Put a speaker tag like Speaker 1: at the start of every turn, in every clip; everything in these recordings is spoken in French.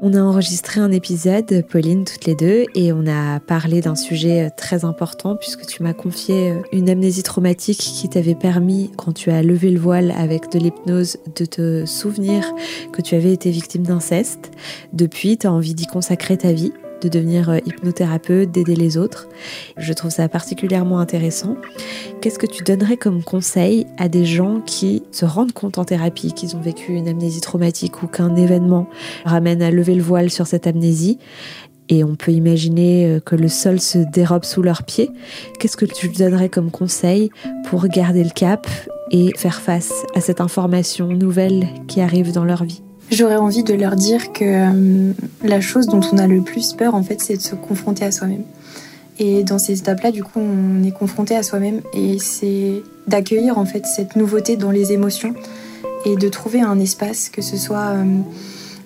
Speaker 1: On a enregistré un épisode, Pauline, toutes les deux, et on a parlé d'un sujet très important puisque tu m'as confié une amnésie traumatique qui t'avait permis, quand tu as levé le voile avec de l'hypnose, de te souvenir que tu avais été victime d'inceste. Depuis, tu as envie d'y consacrer ta vie de devenir euh, hypnothérapeute, d'aider les autres. Je trouve ça particulièrement intéressant. Qu'est-ce que tu donnerais comme conseil à des gens qui se rendent compte en thérapie qu'ils ont vécu une amnésie traumatique ou qu'un événement ramène à lever le voile sur cette amnésie? Et on peut imaginer euh, que le sol se dérobe sous leurs pieds. Qu'est-ce que tu donnerais comme conseil pour garder le cap et faire face à cette information nouvelle qui arrive dans leur vie?
Speaker 2: J'aurais envie de leur dire que euh, la chose dont on a le plus peur, en fait, c'est de se confronter à soi-même. Et dans ces étapes-là, du coup, on est confronté à soi-même et c'est d'accueillir en fait cette nouveauté dans les émotions et de trouver un espace, que ce soit euh,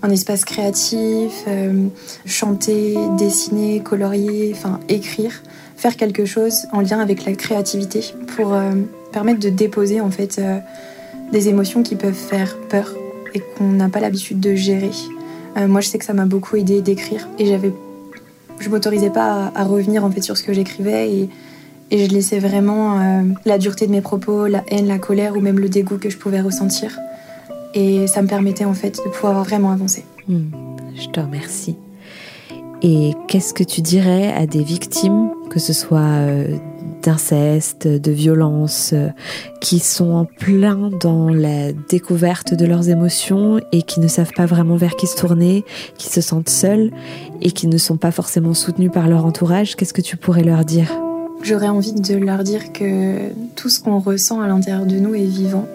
Speaker 2: un espace créatif, euh, chanter, dessiner, colorier, enfin écrire, faire quelque chose en lien avec la créativité pour permettre de déposer en fait des émotions qui peuvent faire peur et qu'on n'a pas l'habitude de gérer. Euh, moi, je sais que ça m'a beaucoup aidé d'écrire et j'avais, je m'autorisais pas à, revenir en fait sur ce que j'écrivais et, je laissais vraiment euh, la dureté de mes propos, la haine, la colère ou même le dégoût que je pouvais ressentir. Et ça me permettait en fait de pouvoir vraiment avancer.
Speaker 1: Hmm, je te remercie. Et qu'est-ce que tu dirais à des victimes, que ce soit euh, d'inceste, de violence, euh, qui sont en plein dans la découverte de leurs émotions et qui ne savent pas vraiment vers qui se tourner, qui se sentent seuls et qui ne sont pas forcément soutenus par leur entourage. Qu'est-ce que tu pourrais leur dire?
Speaker 2: J'aurais envie de leur dire que tout ce qu'on ressent à l'intérieur de nous est vivant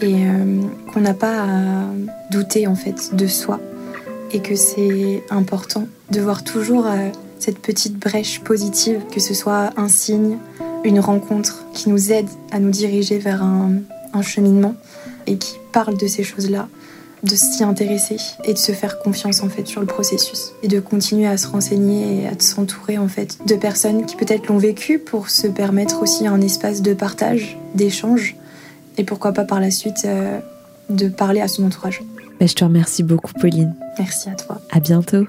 Speaker 2: et euh, qu'on n'a pas à douter en fait de soi et que c'est important de voir toujours euh, cette petite brèche positive, que ce soit un signe, une rencontre qui nous aide à nous diriger vers un, cheminement et qui parle de ces choses-là, de s'y intéresser et de se faire confiance en fait sur le processus et de continuer à se renseigner et à s'entourer en fait de personnes qui peut-être l'ont vécu pour se permettre aussi un espace de partage, d'échange et pourquoi pas par la suite euh, de parler à son entourage.
Speaker 1: Bah, je te remercie beaucoup Pauline.
Speaker 2: Merci à toi.
Speaker 1: À bientôt.